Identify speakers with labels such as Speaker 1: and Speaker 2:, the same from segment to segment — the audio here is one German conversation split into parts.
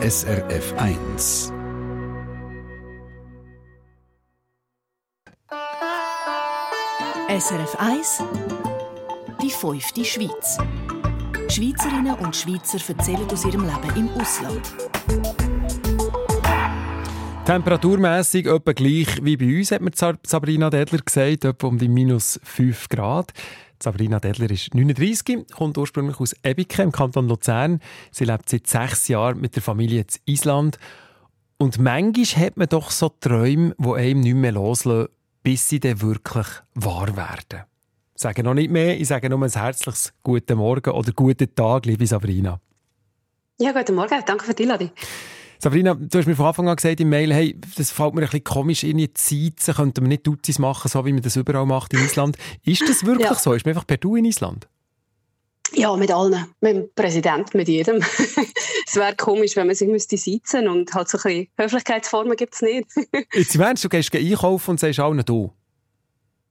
Speaker 1: SRF 1.
Speaker 2: SRF 1 Die fünfte Schweiz. Schweizerinnen und Schweizer erzählen aus ihrem Leben im Ausland.
Speaker 3: Temperaturmässig etwa gleich wie bei uns, hat mir Sabrina Dedler gesagt, etwa um die minus 5 Grad. Sabrina Dedler ist 39, kommt ursprünglich aus Ebike im Kanton Luzern. Sie lebt seit sechs Jahren mit der Familie in Island. Und manchmal hat man doch so Träume, die einem nicht mehr loslassen, bis sie dann wirklich wahr werden. Ich sage noch nicht mehr, ich sage nur ein herzliches Guten Morgen oder Guten Tag, liebe Sabrina.
Speaker 4: Ja, guten Morgen, danke für die Einladung.
Speaker 3: Sabrina, du hast mir von Anfang an gesagt im Mail, hey, das fällt mir ein bisschen komisch, irgendwie Zeizen könnten wir nicht Duzis machen, so wie man das überall macht in Island. Ist das wirklich ja. so? Ist man einfach per Du in Island?
Speaker 4: Ja, mit allen. Mit dem Präsidenten, mit jedem. es wäre komisch, wenn man sich müsste sitzen und halt so ein bisschen Höflichkeitsformen gibt es nicht.
Speaker 3: Jetzt meinst du, gehst einkaufen und sagst allen «du»?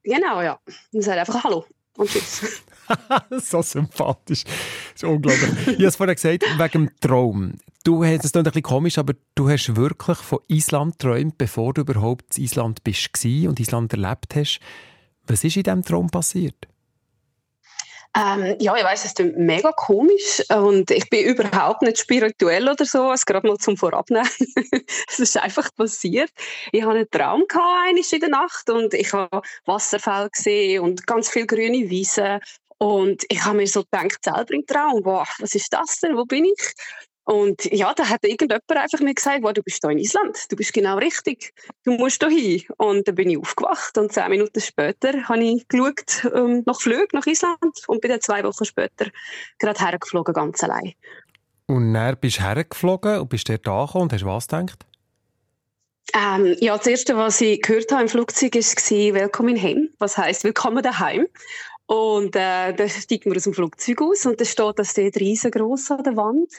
Speaker 4: Genau, ja. Und sagst einfach «Hallo» und «Tschüss».
Speaker 3: so sympathisch. Das ist unglaublich. ich habe es vorhin gesagt, wegen dem Traum. Du hast es ein bisschen komisch, aber du hast wirklich von Island geträumt, bevor du überhaupt in Island bist und Island erlebt hast. Was ist in diesem Traum passiert?
Speaker 4: Ähm, ja, ich weiß, es ist mega komisch und ich bin überhaupt nicht spirituell oder so, also gerade mal zum Vorabnehmen. es ist einfach passiert. Ich hatte einen Traum gehabt, in der Nacht und ich habe Wasserfälle gesehen und ganz viele grüne Wiesen und ich habe mir so gedacht, selber im Traum, wow, was ist das denn, wo bin ich? Und ja, da hat irgendjemand einfach mir gesagt, wow, du bist hier in Island, du bist genau richtig, du musst hier hin. Und dann bin ich aufgewacht und zehn Minuten später habe ich geschaut ähm, nach Flügen nach Island und bin dann zwei Wochen später gerade hergeflogen, ganz allein.
Speaker 3: Und dann bist du hergeflogen und bist dort angekommen und hast was gedacht?
Speaker 4: Ähm, ja, das Erste, was ich gehört habe im Flugzeug, war «Willkommen in Heim», was heisst «Willkommen daheim». Und äh, dann steigt man aus dem Flugzeug aus und da steht das dort riesengroß an der Wand.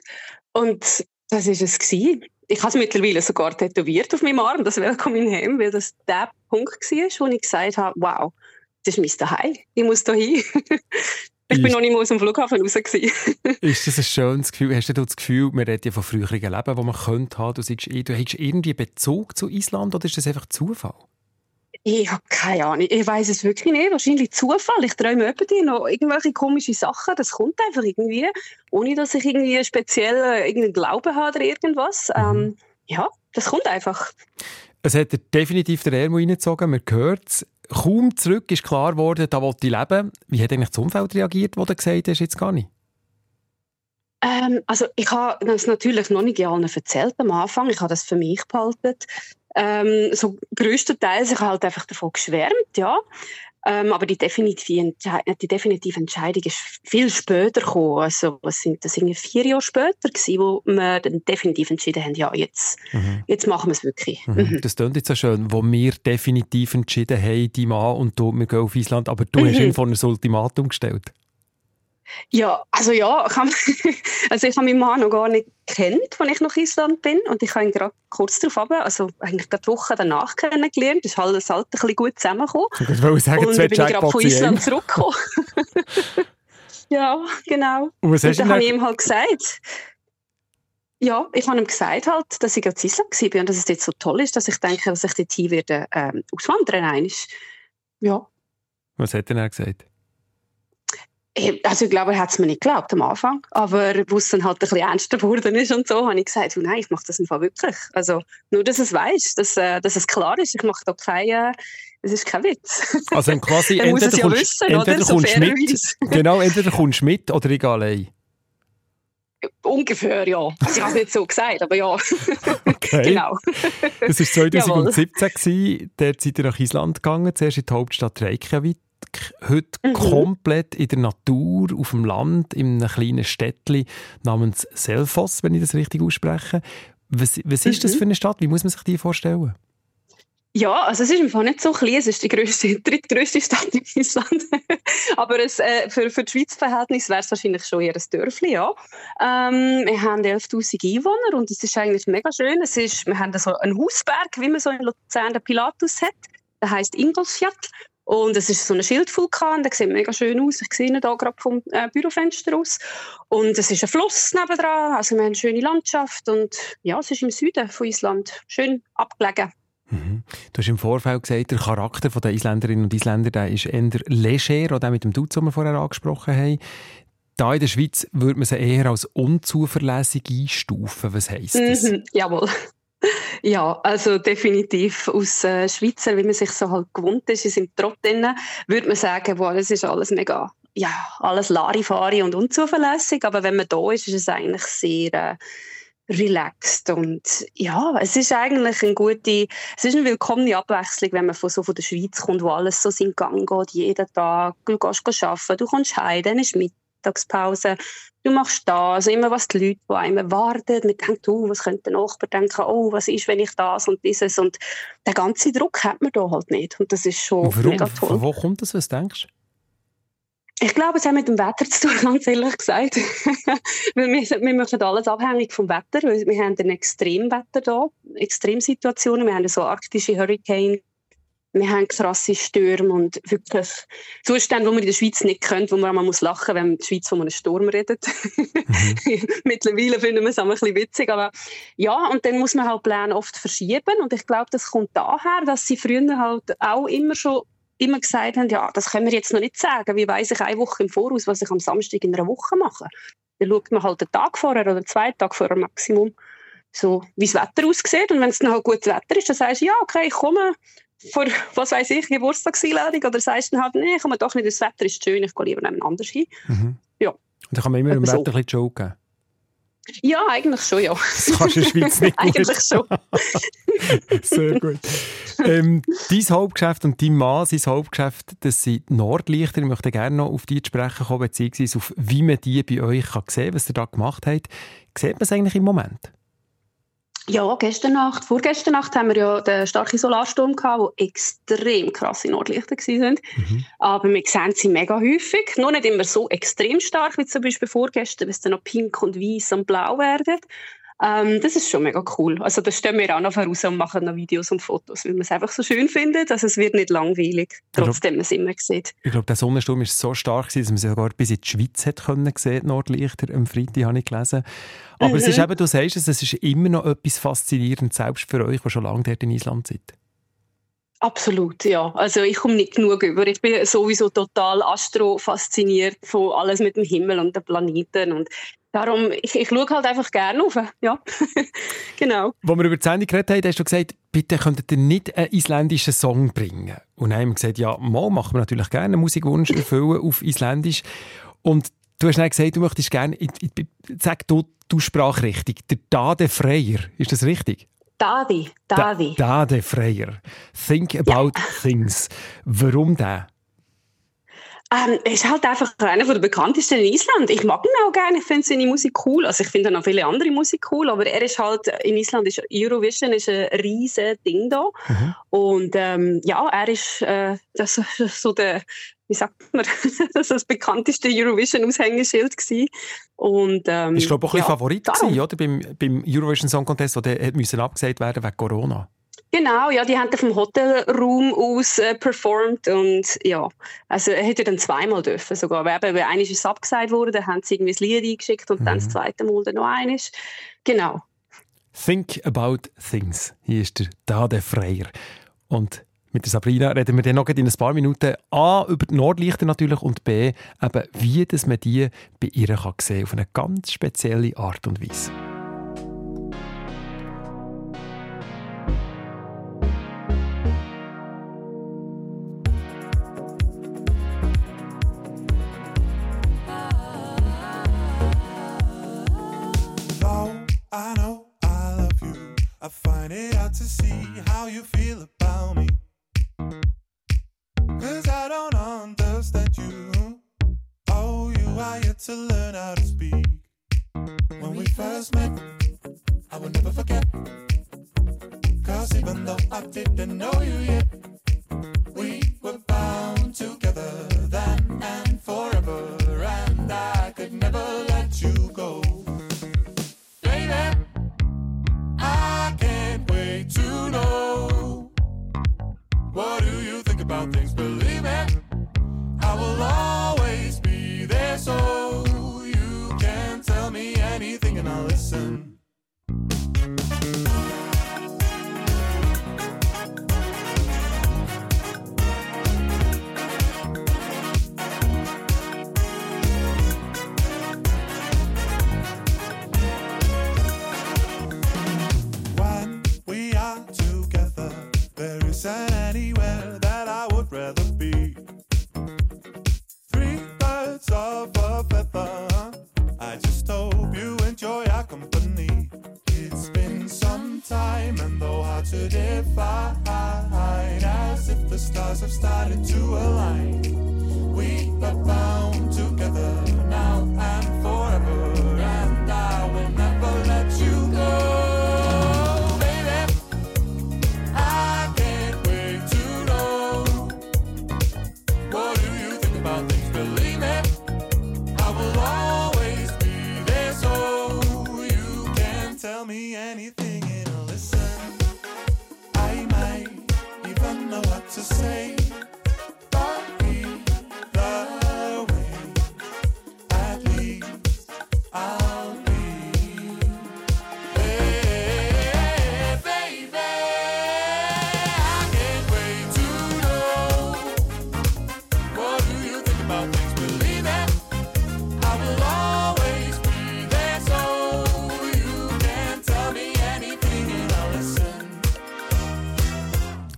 Speaker 4: Und das war es. Gewesen. Ich habe es mittlerweile sogar tätowiert auf meinem Arm, das Welcome in Hem, weil das der Punkt war, wo ich gesagt habe, wow, das ist mein Zuhause, ich muss da hin. ich bin noch nicht mal aus dem Flughafen raus.
Speaker 3: ist das ein schönes Gefühl? Hast du das Gefühl, man redet ja von früheren Leben, die man könnte haben, du, sagst, du hast irgendwie Bezug zu Island oder ist das einfach Zufall?
Speaker 4: Ich habe keine Ahnung. Ich weiß es wirklich nicht. Wahrscheinlich Zufall. Ich träume öppe noch irgendwelche komischen Sachen. Das kommt einfach irgendwie, ohne dass ich irgendwie speziell irgendeinen Glauben habe oder irgendwas. Mhm. Ähm, ja, das kommt einfach.
Speaker 3: Es hat definitiv der Ärmel reingezogen. Man hört es. Kaum zurück ist klar geworden, da wollte ich leben. Wie hat eigentlich das Umfeld reagiert, wo du gesagt hast, jetzt gar nicht?
Speaker 4: Ähm, also ich habe das natürlich noch nicht allen erzählt am Anfang. Ich habe das für mich behalten ähm, so größtenteils ich halt einfach davon geschwärmt, ja. Ähm, aber die definitive, die definitive Entscheidung ist viel später gekommen. Also, was sind das? Irgendwie vier Jahre später gewesen, wo wir dann definitiv entschieden haben, ja, jetzt, mhm. jetzt machen wir es wirklich.
Speaker 3: Mhm. Mhm. Das klingt jetzt so schön, wo wir definitiv entschieden haben, die Mann und du, wir gehen auf Island, aber du hast mhm. ihn vor ein Ultimatum gestellt.
Speaker 4: Ja, also ja, ich habe, also ich habe meinen Mann noch gar nicht kennt, als ich nach Island bin und ich habe ihn gerade kurz darauf ab, also eigentlich gerade Woche danach kennengelernt, das ist halt ein bisschen gut zusammengekommen.
Speaker 3: Ich wollte sagen, und
Speaker 4: dann bin ich gerade von Island zurückgekommen. ja, genau.
Speaker 3: Und was und
Speaker 4: dann habe ich ihm halt gesagt, ja, ich habe ihm gesagt, halt, dass ich gerade in Island war und dass es jetzt so toll ist, dass ich denke, dass ich dort hin werde ähm, auswandern. Einmal. Ja.
Speaker 3: Was hat er dann gesagt?
Speaker 4: Also ich glaube, er hat es mir nicht geglaubt am Anfang, aber wo es dann halt ein bisschen ernster geworden ist und so, habe ich gesagt, oh nein, ich mache das einfach wirklich. Also nur, dass es weiß, dass, äh, dass es klar ist, ich mache da keine, es ist kein Witz.
Speaker 3: Also quasi entweder,
Speaker 4: ja
Speaker 3: kommst,
Speaker 4: wissen,
Speaker 3: entweder
Speaker 4: so
Speaker 3: kommst mit, genau, entweder kommst du mit oder ich allein.
Speaker 4: Ungefähr, ja. Also ich habe es nicht so gesagt, aber ja.
Speaker 3: Okay.
Speaker 4: genau.
Speaker 3: Das war 2017, dort seid ihr nach Island gegangen, zuerst in die Hauptstadt Reykjavik heute mhm. komplett in der Natur, auf dem Land, in einem kleinen Städtchen namens Selfoss, wenn ich das richtig ausspreche. Was, was ist das mhm. für eine Stadt? Wie muss man sich die vorstellen?
Speaker 4: Ja, also es ist einfach nicht so klein, es ist die grösste, drittgrößte Stadt in Island. Aber es, äh, für, für die Schweiz Verhältnis wäre es wahrscheinlich schon eher ein Dörfli, ja. Ähm, wir haben 11'000 Einwohner und es ist eigentlich mega schön. Es ist, wir haben so einen Hausberg, wie man so in Luzern den Pilatus hat. Der heißt Ingolfsfjall. Und es ist so ein Schildvulkan, der sieht mega schön aus. Ich sehe ihn hier gerade vom äh, Bürofenster aus. Und es ist ein Fluss nebendran, also wir haben eine schöne Landschaft. Und ja, es ist im Süden von Island, schön abgelegen.
Speaker 3: Mhm. Du hast im Vorfeld gesagt, der Charakter der Isländerinnen und Isländer der ist eher leger, oder mit dem Dude, den wir vorher angesprochen haben. Da in der Schweiz würde man sie eher als unzuverlässig einstufen. Was heisst das? Mhm,
Speaker 4: jawohl. Ja, also definitiv aus äh, Schweizer, wie man sich so halt gewohnt ist, in seinem Trott würde man sagen, boah, das ist alles mega, ja, alles Larifari und unzuverlässig, aber wenn man da ist, ist es eigentlich sehr äh, relaxed. Und ja, es ist eigentlich eine gute, es ist eine willkommene Abwechslung, wenn man von so von der Schweiz kommt, wo alles so seinen Gang geht, jeden Tag, du gehst arbeiten, du kommst heim, dann ist mit Mittagspause, du machst da, also immer was die Leute, die einem warten, man denkt, oh, was könnte der Nachbar denken, oh, was ist, wenn ich das und dieses und den ganzen Druck hat man da halt nicht und das ist schon
Speaker 3: warum?
Speaker 4: mega toll.
Speaker 3: Von wo kommt das, was denkst?
Speaker 4: Ich glaube, es hat mit dem Wetter zu tun, ganz ehrlich gesagt. wir, wir machen alles abhängig vom Wetter. Wir haben ein Extremwetter hier, Extremsituationen. Wir haben so arktische Hurricane, wir haben krasse Stürme und wirklich Zustände, die man in der Schweiz nicht kennt, wo man einmal muss lachen, wenn man in der Schweiz von einem Sturm redet. Mhm. Mittlerweile finden wir es auch ein bisschen witzig, aber ja, und dann muss man halt Pläne oft verschieben und ich glaube, das kommt daher, dass sie früher halt auch immer schon immer gesagt haben, ja, das können wir jetzt noch nicht sagen, wie weiß ich eine Woche im Voraus, was ich am Samstag in einer Woche mache. Dann schaut man halt einen Tag vorher oder zwei Tage vorher Maximum, so wie das Wetter aussieht und wenn es dann halt gutes Wetter ist, dann sagst du, ja, okay, ich komme vor, was weiß ich, Geburtstagseinladung oder sagst du dann halt, nee, ich komme doch nicht, das Wetter ist schön, ich gehe lieber anders hin.
Speaker 3: Mhm. Ja. Und dann kann man immer im Wetter so. ein bisschen joken.
Speaker 4: Ja, eigentlich schon, ja.
Speaker 3: Das kannst du in der Schweiz nicht
Speaker 4: eigentlich schon.
Speaker 3: Sehr gut. Ähm, dein Hauptgeschäft und dein Mann, sein Hauptgeschäft, das sind Nordlichter. Ich möchte gerne noch auf die zu sprechen kommen, beziehungsweise auf wie man die bei euch kann sehen kann, was ihr da gemacht habt. Sieht man es eigentlich im Moment?
Speaker 4: Ja, gestern Nacht, vorgestern Nacht haben wir ja den starken Solarsturm gehabt, wo extrem krasse Nordlichter waren. Mhm. Aber wir sehen sie mega häufig. Noch nicht immer so extrem stark wie zum Beispiel vorgestern, es dann noch pink und weiß und blau werden. Ähm, das ist schon mega cool. Also da stehen wir auch noch voraus und machen noch Videos und Fotos, weil man es einfach so schön findet, dass es wird nicht langweilig, trotzdem man es immer sieht.
Speaker 3: Ich glaube, der Sonnensturm ist so stark, dass man sie sogar bis in die Schweiz hat können sehen, Nordlichter am Freitag habe ich gelesen. Aber mhm. es ist eben, du sagst es, es ist immer noch etwas faszinierend, selbst für euch, die schon lange dort in Island sind.
Speaker 4: Absolut, ja. Also ich komme nicht genug über. Ich bin sowieso total astro-fasziniert von alles mit dem Himmel und den Planeten und darum, ich, ich schaue halt einfach gerne auf. Ja, genau.
Speaker 3: Als wir über die Sendung geredet haben, hast du gesagt, bitte könntet ihr nicht einen isländischen Song bringen. Und dann haben wir gesagt, ja, mal machen wir natürlich gerne einen Musikwunsch erfüllen auf Isländisch. Und du hast dann gesagt, du möchtest gerne, ich, ich, sag du, du sprach richtig, der Dade Freier, ist das richtig?
Speaker 4: Dade, Dade.
Speaker 3: Da, Dade Freier. Think about ja. things. Warum der?
Speaker 4: Ähm, er ist halt einfach einer der bekanntesten in Island. Ich mag ihn auch gerne, ich finde seine Musik cool. Also ich finde noch viele andere Musik cool, aber er ist halt, in Island ist Eurovision ist ein riesen Ding da. Mhm. Und ähm, ja, er ist äh, das, so der, wie sagt man, das, das bekannteste Eurovision-Aushängeschild gewesen. Und, ähm,
Speaker 3: ist glaube ich auch ein ja, Favorit gewesen, oder? Beim, beim Eurovision Song Contest, der musste abgesagt werden wegen Corona.
Speaker 4: Genau, ja, die haben vom Hotelraum aus äh, performt und ja, also er hätte dann zweimal dürfen sogar, weil eben, eines ist abgesagt worden, dann haben sie irgendwie das Lied eingeschickt und mhm. dann das zweite Mal dann noch eines. Genau.
Speaker 3: Think about things. Hier ist der Dade Freier. Und mit der Sabrina reden wir dann noch in ein paar Minuten A, über die Nordlichter natürlich und B, eben, wie dass man die bei ihr kann sehen auf eine ganz spezielle Art und Weise.
Speaker 5: first met, I will never forget. Cause even though I didn't know you yet.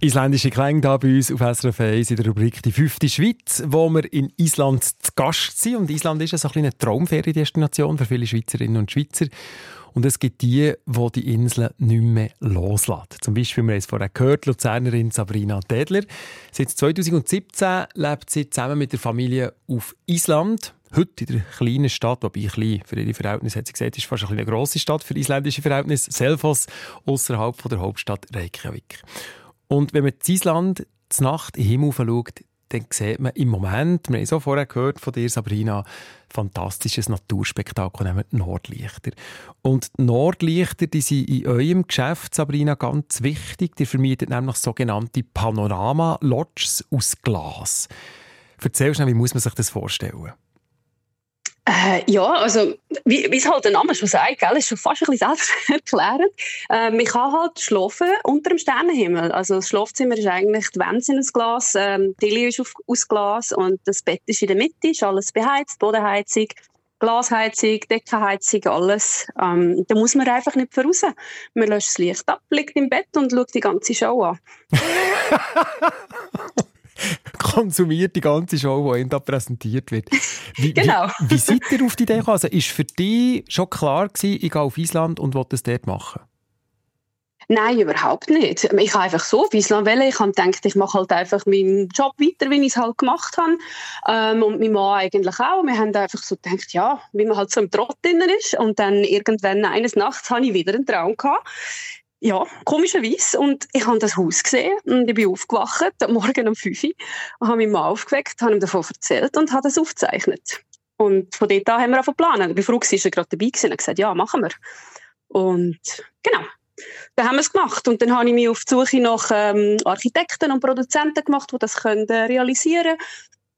Speaker 3: Isländische Klänge hier bei uns auf SRF 1 in der Rubrik «Die fünfte Schweiz», wo wir in Island zu Gast sind. Und Island ist eine kleine Traumferiendestination für viele Schweizerinnen und Schweizer. Und es gibt die, die die Insel nicht mehr loslassen. Zum Beispiel, wir haben es vorher gehört, Luzernerin Sabrina Dedler. Seit 2017 lebt sie zusammen mit der Familie auf Island. Heute in der kleinen Stadt, wobei klein für ihre Verhältnisse, hat sie gesagt, ist fast eine grosse Stadt für isländische Verhältnisse, Selfoss, außerhalb der Hauptstadt Reykjavik. Und wenn man in Island zur Nacht in den Himmel schaut, dann sieht man im Moment, wir haben auch vorher gehört von dir, Sabrina, fantastisches Naturspektakel, nämlich Nordlichter. Und die Nordlichter, die sind in eurem Geschäft, Sabrina, ganz wichtig. Die vermietet nämlich sogenannte Panorama-Lodges aus Glas. Erzähl schnell, wie muss man sich das vorstellen?
Speaker 4: Äh, ja, also wie wie es halt der Name schon sagt, gell, ist schon fast ein bisschen selbsterklärend. Äh, man kann halt schlafen unter dem Sternenhimmel. Also das Schlafzimmer ist eigentlich, die Wände sind aus Glas, ähm, die Lilie ist auf, aus Glas und das Bett ist in der Mitte, ist alles beheizt, Bodenheizung, Glasheizung, Deckenheizung, alles. Ähm, da muss man einfach nicht voraus. Man löscht das Licht ab, liegt im Bett und schaut die ganze Show an.
Speaker 3: konsumiert die ganze Show, die Ihnen da präsentiert wird. Wie,
Speaker 4: Genau.
Speaker 3: Wie, wie seid ihr auf die Idee gekommen? Also ist für dich schon klar gewesen, ich gehe auf Island und will das dort machen?
Speaker 4: Nein, überhaupt nicht. Ich habe einfach so auf Island wählen. Ich habe gedacht, ich mache halt einfach meinen Job weiter, wie ich es halt gemacht habe. Ähm, und mein Mann eigentlich auch. Wir haben einfach so gedacht, ja, wie man halt so im Trott drin ist. Und dann irgendwann eines Nachts hatte ich wieder einen Traum gehabt. Ja, komischerweise. Und ich habe das Haus gesehen und ich bin aufgewacht, Morgen um 5 Uhr, und habe meinen Mann aufgeweckt, habe ihm davon erzählt und habe das aufgezeichnet. Und von dort an haben wir angefangen zu planen. Ich war er gerade dabei und hat gesagt, ja, machen wir. Und genau, dann haben wir es gemacht. Und dann habe ich mich auf die Suche nach ähm, Architekten und Produzenten gemacht, die das können, äh, realisieren können.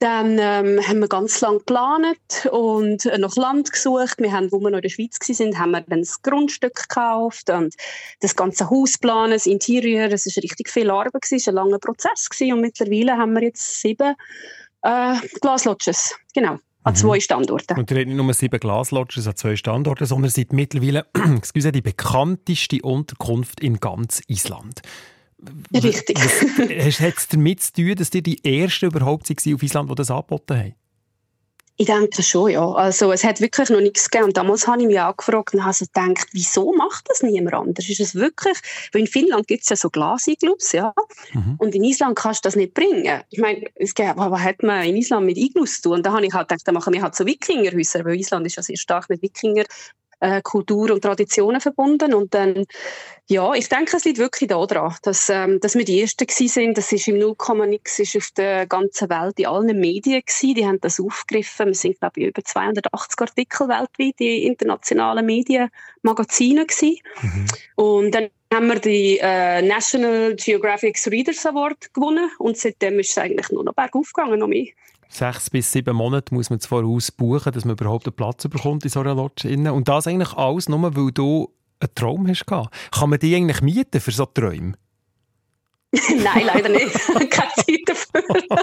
Speaker 4: Dann ähm, haben wir ganz lange geplant und äh, nach Land gesucht. Wir haben, wo wir noch in der Schweiz waren, haben wir dann das Grundstück gekauft und das ganze Haus planen, das Interieur. Es war richtig viel Arbeit, es war ein langer Prozess gewesen. und mittlerweile haben wir jetzt sieben äh, Glaslodges, genau, an zwei Standorten.
Speaker 3: Und ihr habt nicht nur sieben Glaslodges an zwei Standorten, sondern seid mittlerweile excuse, die bekannteste Unterkunft in ganz Island.
Speaker 4: Richtig.
Speaker 3: Was hat es damit zu tun, dass ihr die Ersten überhaupt waren auf Island, die das angeboten haben?
Speaker 4: Ich denke schon, ja. Also es hat wirklich noch nichts gegeben. Und damals habe ich mich auch gefragt und habe so gedacht, wieso macht das niemand anders? Ist es wirklich, weil in Finnland gibt es ja so Glasiglus, ja.
Speaker 3: Mhm.
Speaker 4: Und in Island kannst du das nicht bringen. Ich meine, es gibt, was hat man in Island mit Iglus zu tun? Und da habe ich halt gedacht, da machen wir halt so Wikingerhäuser, weil Island ist ja sehr stark mit Wikinger äh, Kultur und Traditionen verbunden. Und dann, ja, ich denke, es liegt wirklich daran, dass, ähm, dass wir die Ersten gewesen sind. Das ist im 0, nix, ist auf der ganzen Welt, in allen Medien gewesen. Die haben das aufgegriffen. Wir sind, glaube ich, über 280 Artikel weltweit in internationalen Medienmagazinen gewesen. Und dann haben wir die äh, National Geographic Readers Award gewonnen und seitdem ist es eigentlich nur noch bergauf gegangen, noch mehr.
Speaker 3: Sechs bis sieben Monate muss man zwar buchen, dass man überhaupt einen Platz bekommt in so einer Lodge. innen. Und das eigentlich alles nur, weil du einen Traum hast. gehabt. Kann man die eigentlich mieten für so Träume?
Speaker 4: Nein, leider nicht. Keine Zeit dafür.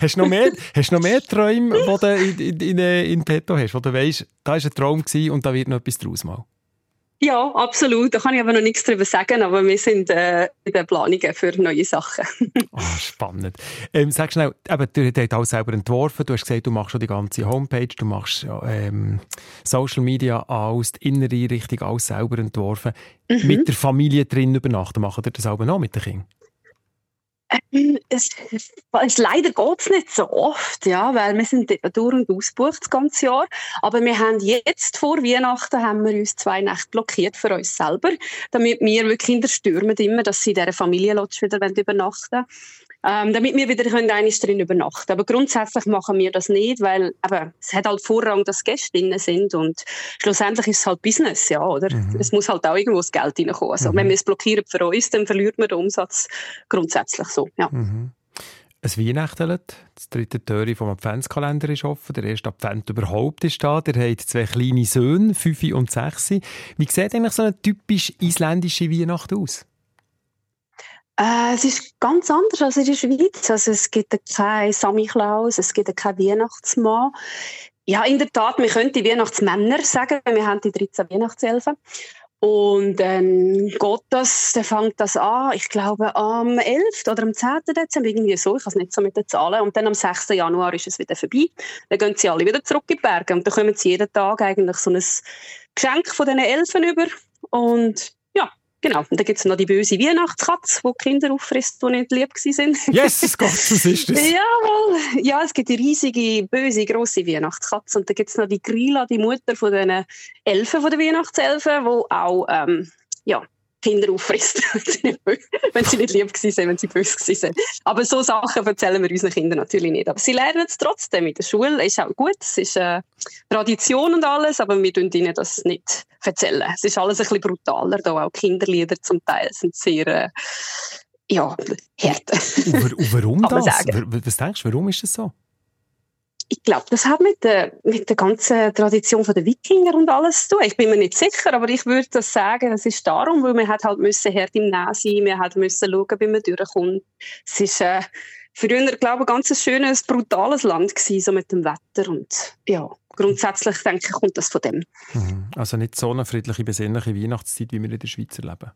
Speaker 3: Hast du noch mehr, hast du noch mehr Träume, die du in, in, in, in petto hast, wo du weißt, da war ein Traum und da wird noch etwas draus mal?
Speaker 4: Ja, absolut. Da kann ich aber noch nichts darüber sagen, aber wir sind äh, in den Planungen für neue Sachen.
Speaker 3: oh, spannend. Ähm, sag schnell, eben, du hast alles selber entworfen. Du hast gesagt, du machst schon die ganze Homepage, du machst ähm, Social Media, alles, die innere Richtung, alles selber entworfen. Mhm. Mit der Familie drin übernachten, machen ihr das auch noch mit den Kindern?
Speaker 4: Ähm, es, es, leider geht es nicht so oft, ja, weil wir sind durch und ausgebucht das ganze Jahr. Aber wir haben jetzt vor Weihnachten haben wir uns zwei Nächte blockiert für uns selber, damit wir wirklich in der stürmen immer, dass sie in dieser Familienlodge wieder übernachten wollen ähm, damit wir wieder können eines drin übernachten Aber grundsätzlich machen wir das nicht, weil eben, es hat halt Vorrang, dass Gäste drin sind und schlussendlich ist es halt Business, ja, oder? Mhm. Es muss halt auch irgendwo das Geld reinkommen. Also, mhm. Wenn wir es blockieren für uns, dann verliert man den Umsatz grundsätzlich so, ja.
Speaker 3: Mhm. Es Weihnachten, das dritte Türe vom Adventskalender ist offen, der erste Advent überhaupt ist da. Der hat zwei kleine Söhne, fünf und sechs. Wie sieht eigentlich so eine typisch isländische Weihnacht aus?
Speaker 4: Äh, es ist ganz anders als in der Schweiz. Also es gibt keinen Samichlaus, es gibt keinen Weihnachtsmann. Ja, in der Tat, können die Weihnachtsmänner sagen, wir haben die 13 Weihnachtselfen. Und dann geht das, dann fängt das an, ich glaube am 11. oder am 10. Dezember, irgendwie so, ich habe es nicht so mit den Zahlen. Und dann am 6. Januar ist es wieder vorbei. Dann gehen sie alle wieder zurück in die Berge und dann kommen sie jeden Tag eigentlich so ein Geschenk von diesen Elfen über. Und Genau, und dann gibt es noch die böse Weihnachtskatze, die, die Kinder auffrisst, die nicht lieb waren.
Speaker 3: Yes, Gott, was ist das?
Speaker 4: Jawohl, ja, es gibt die riesige, böse, grosse Weihnachtskatze und dann gibt es noch die Grilla, die Mutter von den Elfen, von den Weihnachtselfen, die auch, ähm, ja, Kinder auffrisst, wenn sie nicht lieb waren, wenn sie böse waren. Aber so Sachen erzählen wir unseren Kindern natürlich nicht. Aber sie lernen es trotzdem in der Schule. Ist auch gut. Es ist äh, Tradition und alles, aber wir tun ihnen das nicht erzählen. Es ist alles ein bisschen brutaler. Da auch Kinderlieder zum Teil sind sehr äh, ja, hart.
Speaker 3: Und warum das? Was denkst du, warum ist das so?
Speaker 4: Ich glaube, das hat mit der, mit der ganzen Tradition der Wikinger und alles zu tun. Ich bin mir nicht sicher, aber ich würde das sagen, es ist darum, weil man hat halt müssen hart im Nähen sein, wir hat müssen schauen, wie man durchkommt. Es ist äh, früher, glaube ich, ein ganz schönes, brutales Land gewesen, so mit dem Wetter und ja, grundsätzlich denke ich, kommt das von dem.
Speaker 3: Mhm. Also nicht so eine friedliche, besinnliche Weihnachtszeit, wie wir in der Schweiz erleben.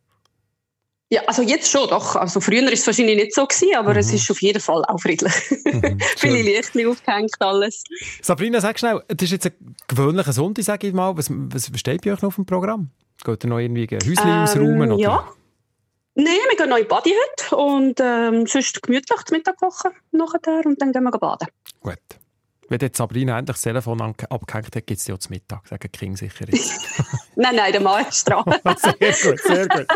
Speaker 4: Ja, also jetzt schon, doch. Also früher ist es wahrscheinlich nicht so gewesen, aber mhm. es ist auf jeden Fall auch friedlich. Mhm, Viele Lichter aufgehängt, alles.
Speaker 3: Sabrina, sag schnell, das ist jetzt ein gewöhnlicher Sonntag, sage ich mal. Was, was steht bei euch noch auf dem Programm? Geht ihr noch irgendwie Häuschen ähm, ausräumen? Oder?
Speaker 4: Ja. Nein, wir gehen noch in Body heute und ähm, sonst gemütlich zum Mittag kochen nachher und dann gehen wir baden.
Speaker 3: Gut. Wenn jetzt Sabrina endlich das Telefon abgehängt hat, gibt es ja zum Mittag, sagen King sicher jetzt.
Speaker 4: nein, nein, der Mann ist dran.
Speaker 3: sehr gut, sehr gut.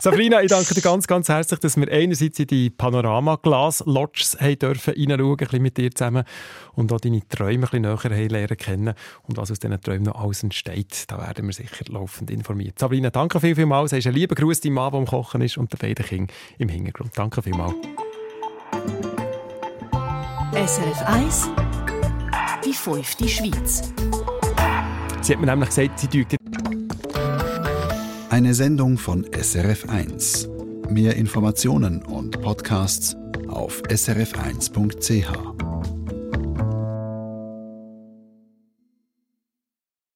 Speaker 3: Sabrina, ich danke dir ganz, ganz herzlich, dass wir einerseits in die Panorama-Glas-Lodges dürfen reinschauen, ein bisschen mit dir zusammen und auch deine Träume ein bisschen näher lernen kennen und was aus diesen Träumen noch alles entsteht. Da werden wir sicher laufend informiert. Sabrina, danke viel, viel mal. Sagst einen lieben Gruß deinem Mann, der am Kochen ist und den beiden Kindern im Hintergrund. Danke vielmals.
Speaker 2: SRF 1 die fünfte Schweiz.
Speaker 3: Sie hat mir nämlich gesagt, sie tut.
Speaker 1: Eine Sendung von SRF1. Mehr Informationen und Podcasts auf srf1.ch.